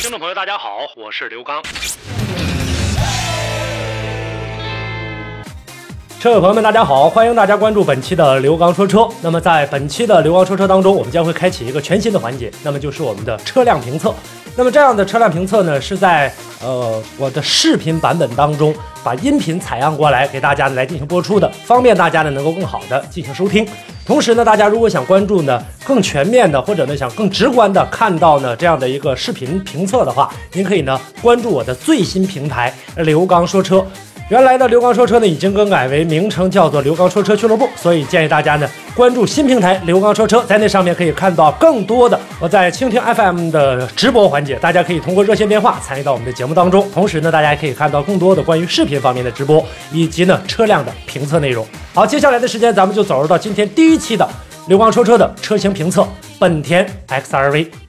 听众朋友，大家好，我是刘刚。车友朋友们，大家好，欢迎大家关注本期的刘刚说车。那么在本期的刘刚说车当中，我们将会开启一个全新的环节，那么就是我们的车辆评测。那么这样的车辆评测呢，是在呃我的视频版本当中把音频采样过来给大家来进行播出的，方便大家呢能够更好的进行收听。同时呢，大家如果想关注呢更全面的，或者呢想更直观的看到呢这样的一个视频评测的话，您可以呢关注我的最新平台刘刚说车。原来的刘刚说车呢，已经更改为名称叫做刘刚说车俱乐部，所以建议大家呢关注新平台刘刚说车，在那上面可以看到更多的我在蜻蜓 FM 的直播环节，大家可以通过热线电话参与到我们的节目当中，同时呢，大家也可以看到更多的关于视频方面的直播以及呢车辆的评测内容。好，接下来的时间咱们就走入到今天第一期的刘刚说车的车型评测，本田 XRV。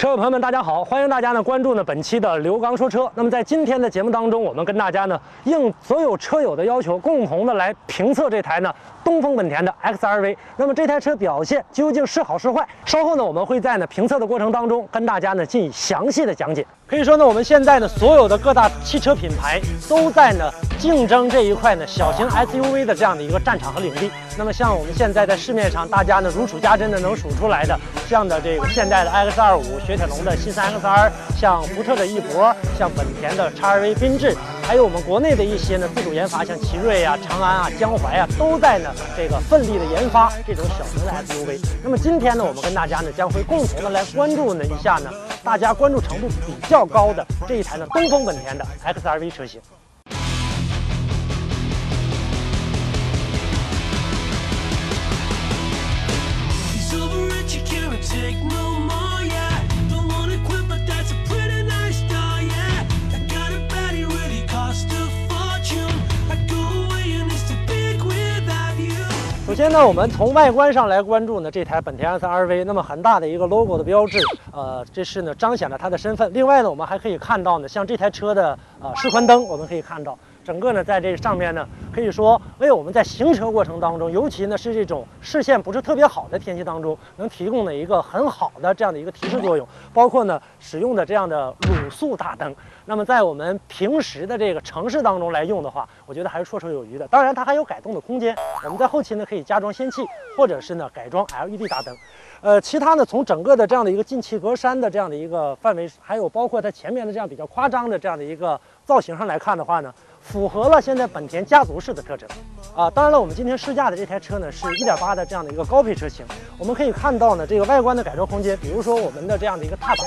车友朋友们，大家好！欢迎大家呢关注呢本期的刘刚说车。那么在今天的节目当中，我们跟大家呢应所有车友的要求，共同的来评测这台呢东风本田的 XRV。那么这台车表现究竟是好是坏？稍后呢我们会在呢评测的过程当中跟大家呢进行详细的讲解。可以说呢，我们现在呢所有的各大汽车品牌都在呢竞争这一块呢小型 SUV 的这样的一个战场和领地。那么像我们现在在市面上大家呢如数家珍的能数出来的这样的这个现代的 X25、雪铁龙的新三 XR，像福特的翼博，像本田的 XRV 缤智，还有我们国内的一些呢自主研发，像奇瑞啊、长安啊、江淮啊，都在呢这个奋力的研发这种小型的 SUV。那么今天呢，我们跟大家呢将会共同的来关注呢一下呢大家关注程度比较高的这一台呢东风本田的 XRV 车型。先呢，我们从外观上来关注呢这台本田 S R V，那么很大的一个 logo 的标志，呃，这是呢彰显了它的身份。另外呢，我们还可以看到呢，像这台车的呃示宽灯，我们可以看到。整个呢，在这上面呢，可以说为我们在行车过程当中，尤其呢是这种视线不是特别好的天气当中，能提供了一个很好的这样的一个提示作用。包括呢使用的这样的卤素大灯，那么在我们平时的这个城市当中来用的话，我觉得还是绰绰有余的。当然，它还有改动的空间，我们在后期呢可以加装氙气，或者是呢改装 LED 大灯。呃，其他呢从整个的这样的一个进气格栅的这样的一个范围，还有包括它前面的这样比较夸张的这样的一个造型上来看的话呢。符合了现在本田家族式的特征，啊，当然了，我们今天试驾的这台车呢是一点八的这样的一个高配车型，我们可以看到呢这个外观的改装空间，比如说我们的这样的一个踏板，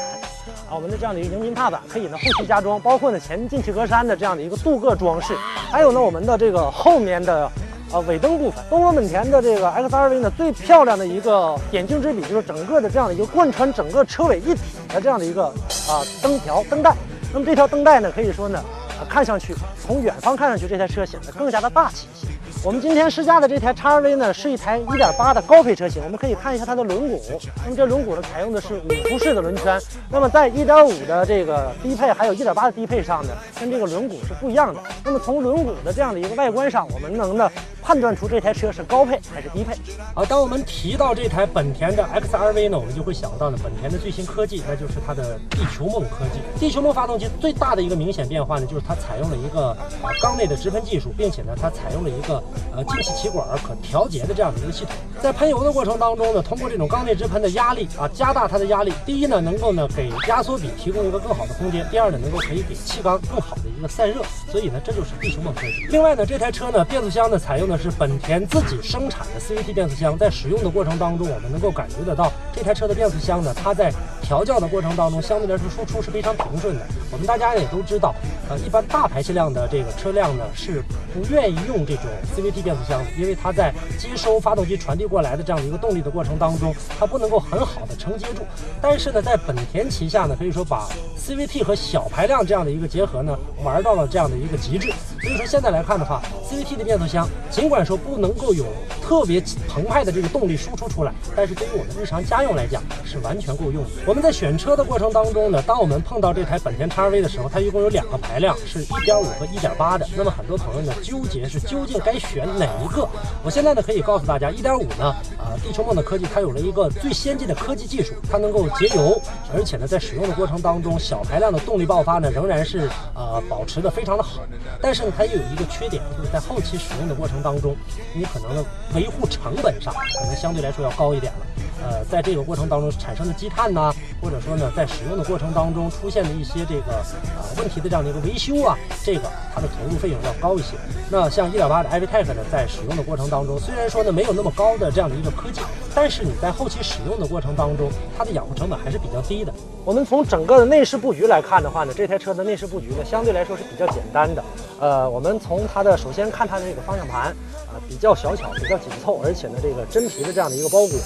啊，我们的这样的一个迎宾踏板可以呢后期加装，包括呢前进气格栅的这样的一个镀铬装饰，还有呢我们的这个后面的呃尾灯部分，东风本田的这个 XRV 呢最漂亮的一个点睛之笔就是整个的这样的一个贯穿整个车尾一体的这样的一个啊灯条灯带，那么这条灯带呢可以说呢。看上去，从远方看上去，这台车显得更加的大气一些。我们今天试驾的这台 XRV 呢，是一台1.8的高配车型。我们可以看一下它的轮毂，那么这轮毂呢，采用的是五辐式的轮圈。那么在1.5的这个低配，还有1.8的低配上呢，跟这个轮毂是不一样的。那么从轮毂的这样的一个外观上，我们能呢判断出这台车是高配还是低配。好，当我们提到这台本田的 XRV 呢，我们就会想到呢，本田的最新科技，那就是它的地球梦科技。地球梦发动机最大的一个明显变化呢，就是它采用了一个啊缸内的直喷技术，并且呢，它采用了一个。呃，进气歧管可调节的这样的一个系统，在喷油的过程当中呢，通过这种缸内直喷的压力啊，加大它的压力。第一呢，能够呢给压缩比提供一个更好的空间；第二呢，能够可以给气缸更好的散热。所以呢，这就是地球梦科技。另外呢，这台车呢，变速箱呢采用的是本田自己生产的 CVT 变速箱，在使用的过程当中，我们能够感觉得到这台车的变速箱呢，它在调教的过程当中，相对来说输出是非常平顺的。我们大家也都知道，呃，一般大排气量的这个车辆呢是不愿意用这种 CVT 变速箱的，因为它在接收发动机传递过来的这样的一个动力的过程当中，它不能够很好的承接住。但是呢，在本田旗下呢，可以说把 CVT 和小排量这样的一个结合呢，玩玩到了这样的一个极致。所以说现在来看的话，CVT 的变速箱尽管说不能够有特别澎湃的这个动力输出出来，但是对于我们日常家用来讲是完全够用的。我们在选车的过程当中呢，当我们碰到这台本田 XRV 的时候，它一共有两个排量，是1.5和1.8的。那么很多朋友呢纠结是究竟该选哪一个？我现在呢可以告诉大家，1.5呢，呃，地球梦的科技它有了一个最先进的科技技术，它能够节油，而且呢在使用的过程当中，小排量的动力爆发呢仍然是呃保持的非常的好。但是呢它也有一个缺点，就是在后期使用的过程当中，你可能的维护成本上可能相对来说要高一点了。呃，在这个过程当中产生的积碳呢，或者说呢，在使用的过程当中出现的一些这个呃问题的这样的一个维修啊，这个它的投入费用要高一些。那像1.8的 iVTEC 呢，在使用的过程当中，虽然说呢没有那么高的这样的一个科技，但是你在后期使用的过程当中，它的养护成本还是比较低的。我们从整个的内饰布局来看的话呢，这台车的内饰布局呢相对来说是比较简单的。呃，我们从它的首先看它的这个方向盘，啊比较小巧，比较紧凑，而且呢这个真皮的这样的一个包裹。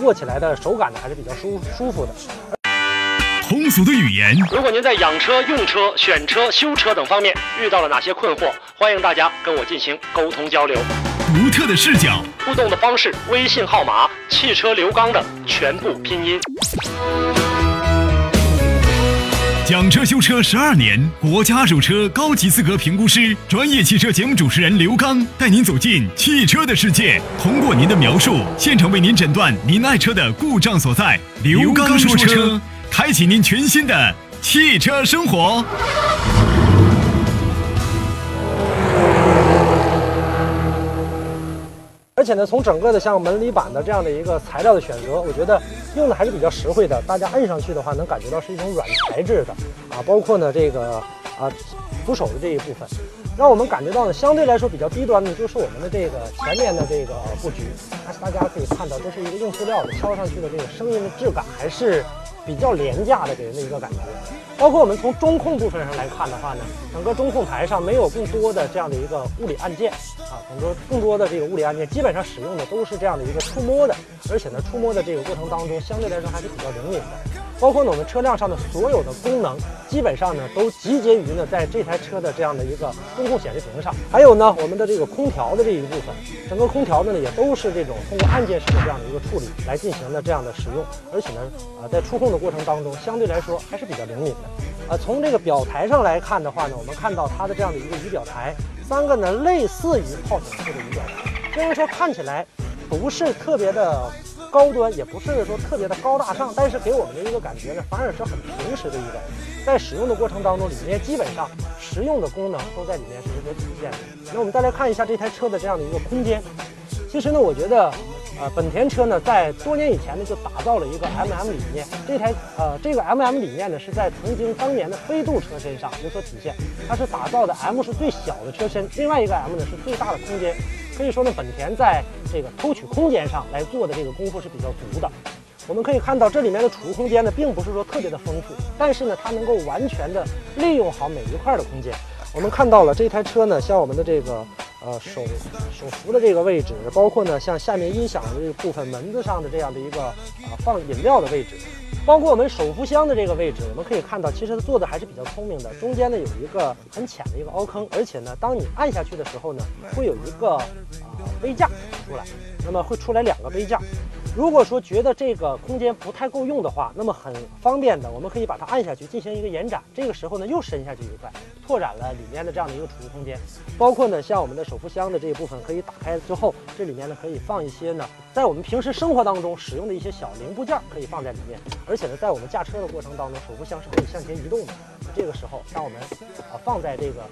握起来的手感呢还是比较舒舒服的。通俗的语言，如果您在养车、用车、选车、修车等方面遇到了哪些困惑，欢迎大家跟我进行沟通交流。独特的视角，互动的方式，微信号码汽车刘刚的全部拼音。讲车修车十二年，国家二手车高级资格评估师，专业汽车节目主持人刘刚带您走进汽车的世界，通过您的描述，现场为您诊断您爱车的故障所在。刘刚说车，开启您全新的汽车生活。且呢，从整个的像门里板的这样的一个材料的选择，我觉得用的还是比较实惠的。大家摁上去的话，能感觉到是一种软材质的啊，包括呢这个啊扶手的这一部分，让我们感觉到呢相对来说比较低端的，就是我们的这个前面的这个布局。大家可以看到，这是一个硬塑料的，敲上去的这个声音的质感还是比较廉价的，给人的一个感觉。包括我们从中控部分上来看的话呢，整个中控台上没有更多的这样的一个物理按键啊，很多更多的这个物理按键基本上使用的都是这样的一个触摸的，而且呢，触摸的这个过程当中相对来说还是比较灵敏的。包括呢，我们车辆上的所有的功能，基本上呢都集结于呢在这台车的这样的一个中控显示屏上。还有呢，我们的这个空调的这一部分，整个空调的呢也都是这种通过按键式的这样的一个处理来进行的这样的使用，而且呢，啊在触控的过程当中相对来说还是比较灵敏的。呃，从这个表台上来看的话呢，我们看到它的这样的一个仪表台，三个呢类似于炮筒式的仪表台，虽然说看起来不是特别的。高端也不是说特别的高大上，但是给我们的一个感觉呢，反而是很平实的一个。在使用的过程当中，里面基本上实用的功能都在里面是有所体现的。那我们再来看一下这台车的这样的一个空间。其实呢，我觉得，呃，本田车呢，在多年以前呢，就打造了一个 MM 理念。这台呃，这个 MM 理念呢，是在曾经当年的飞度车身上有所体现。它是打造的 M 是最小的车身，另外一个 M 呢是最大的空间。可以说呢，本田在这个抽取空间上来做的这个功夫是比较足的。我们可以看到这里面的储物空间呢，并不是说特别的丰富，但是呢，它能够完全的利用好每一块的空间。我们看到了这台车呢，像我们的这个呃手手扶的这个位置，包括呢像下面音响的这部分门子上的这样的一个啊放饮料的位置。包括我们手扶箱的这个位置，我们可以看到，其实它做的还是比较聪明的。中间呢有一个很浅的一个凹坑，而且呢，当你按下去的时候呢，会有一个啊杯架出来，那么会出来两个杯架。如果说觉得这个空间不太够用的话，那么很方便的，我们可以把它按下去进行一个延展。这个时候呢，又伸下去一块，拓展了里面的这样的一个储物空间。包括呢，像我们的手扶箱的这一部分可以打开之后，这里面呢可以放一些呢，在我们平时生活当中使用的一些小零部件，可以放在里面，而。且呢，在我们驾车的过程当中，手扶箱是可以向前移动的。这个时候，当我们啊放在这个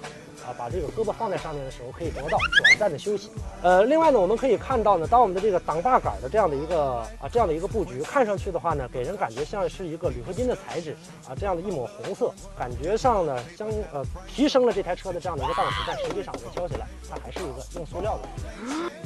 啊啊，把这个胳膊放在上面的时候，可以得到短暂的休息。呃，另外呢，我们可以看到呢，当我们的这个挡把杆的这样的一个啊这样的一个布局，看上去的话呢，给人感觉像是一个铝合金的材质啊，这样的一抹红色，感觉上呢相呃提升了这台车的这样的一个档次，但实际上我们敲起来，它还是一个用塑料的。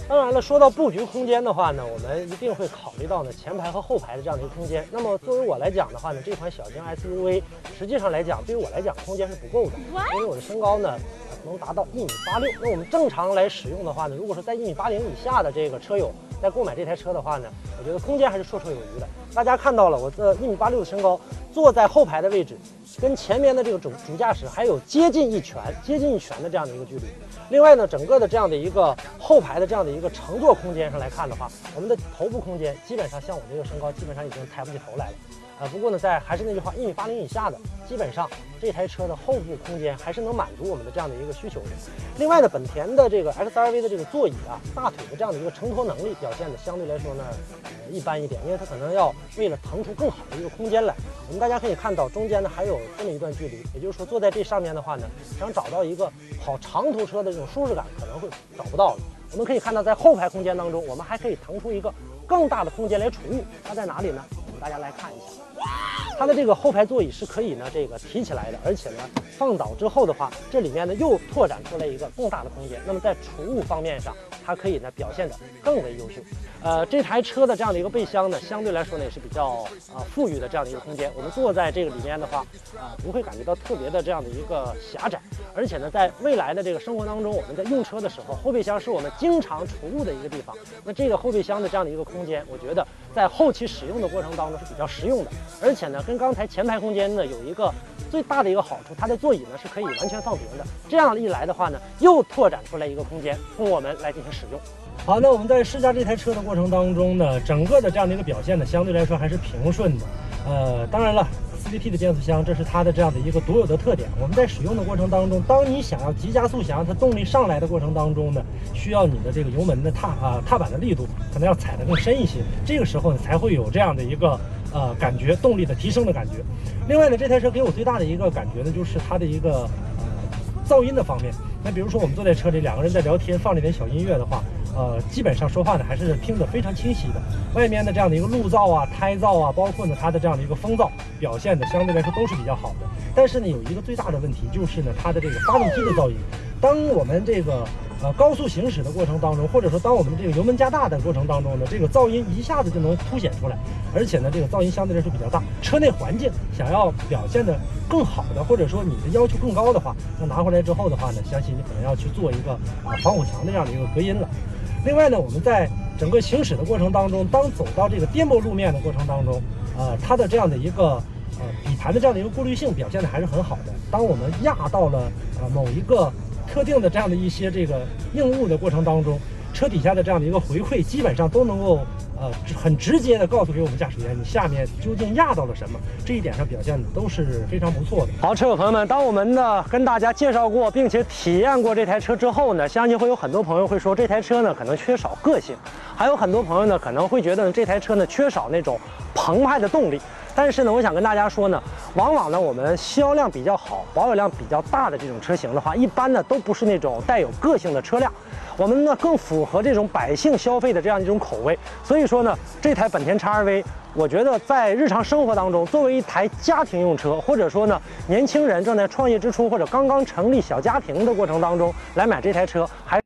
当然了，说到布局空间的话呢，我们一定会考虑到呢前排和后排的这样的一个空间。那么作为我来讲的话呢，这款小型 SUV 实际上来讲，对于我来讲空间是不够的，因为我的身高呢。能达到一米八六，那我们正常来使用的话呢，如果说在一米八零以下的这个车友在购买这台车的话呢，我觉得空间还是绰绰有余的。大家看到了，我的一米八六的身高，坐在后排的位置，跟前面的这个主主驾驶还有接近一拳、接近一拳的这样的一个距离。另外呢，整个的这样的一个后排的这样的一个乘坐空间上来看的话，我们的头部空间基本上像我这个身高，基本上已经抬不起头来了。啊，不过呢，在还是那句话，一米八零以下的，基本上这台车的后部空间还是能满足我们的这样的一个需求的。另外呢，本田的这个 XRV 的这个座椅啊，大腿的这样的一个承托能力表现的相对来说呢，呃，一般一点，因为它可能要为了腾出更好的一个空间来。我们大家可以看到，中间呢还有这么一段距离，也就是说坐在这上面的话呢，想找到一个跑长途车的这种舒适感，可能会找不到了。我们可以看到，在后排空间当中，我们还可以腾出一个更大的空间来储物，它在哪里呢？我们大家来看一下。它的这个后排座椅是可以呢，这个提起来的，而且呢，放倒之后的话，这里面呢又拓展出来一个更大的空间。那么在储物方面上，它可以呢表现得更为优秀。呃，这台车的这样的一个备箱呢，相对来说呢也是比较啊富裕的这样的一个空间。我们坐在这个里面的话，啊不会感觉到特别的这样的一个狭窄。而且呢，在未来的这个生活当中，我们在用车的时候，后备箱是我们经常储物的一个地方。那这个后备箱的这样的一个空间，我觉得在后期使用的过程当中是比较实用的。而且呢，跟刚才前排空间呢有一个最大的一个好处，它的座椅呢是可以完全放平的。这样一来的话呢，又拓展出来一个空间供我们来进行使用。好，那我们在试驾这台车的过程当中呢，整个的这样的一个表现呢，相对来说还是平顺的。呃，当然了，CVT 的变速箱，这是它的这样的一个独有的特点。我们在使用的过程当中，当你想要急加速，想让它动力上来的过程当中呢，需要你的这个油门的踏啊踏板的力度可能要踩得更深一些，这个时候呢才会有这样的一个。呃，感觉动力的提升的感觉。另外呢，这台车给我最大的一个感觉呢，就是它的一个呃噪音的方面。那比如说我们坐在车里，两个人在聊天，放了点小音乐的话，呃，基本上说话呢还是听得非常清晰的。外面的这样的一个路噪啊、胎噪啊，包括呢它的这样的一个风噪，表现的相对来说都是比较好的。但是呢，有一个最大的问题就是呢，它的这个发动机的噪音。当我们这个呃高速行驶的过程当中，或者说当我们这个油门加大的过程当中呢，这个噪音一下子就能凸显出来，而且呢，这个噪音相对来说比较大。车内环境想要表现的更好的，或者说你的要求更高的话，那拿回来之后的话呢，相信你可能要去做一个啊防火墙的这样的一个隔音了。另外呢，我们在整个行驶的过程当中，当走到这个颠簸路面的过程当中，呃，它的这样的一个呃底盘的这样的一个过滤性表现的还是很好的。当我们压到了呃某一个特定的这样的一些这个硬物的过程当中，车底下的这样的一个回馈，基本上都能够呃很直接的告诉给我们驾驶员，你下面究竟压到了什么，这一点上表现的都是非常不错的。好，车友朋友们，当我们呢跟大家介绍过并且体验过这台车之后呢，相信会有很多朋友会说这台车呢可能缺少个性，还有很多朋友呢可能会觉得这台车呢缺少那种澎湃的动力。但是呢，我想跟大家说呢，往往呢，我们销量比较好、保有量比较大的这种车型的话，一般呢都不是那种带有个性的车辆，我们呢更符合这种百姓消费的这样一种口味。所以说呢，这台本田叉 RV 我觉得在日常生活当中，作为一台家庭用车，或者说呢，年轻人正在创业之初或者刚刚成立小家庭的过程当中来买这台车，还。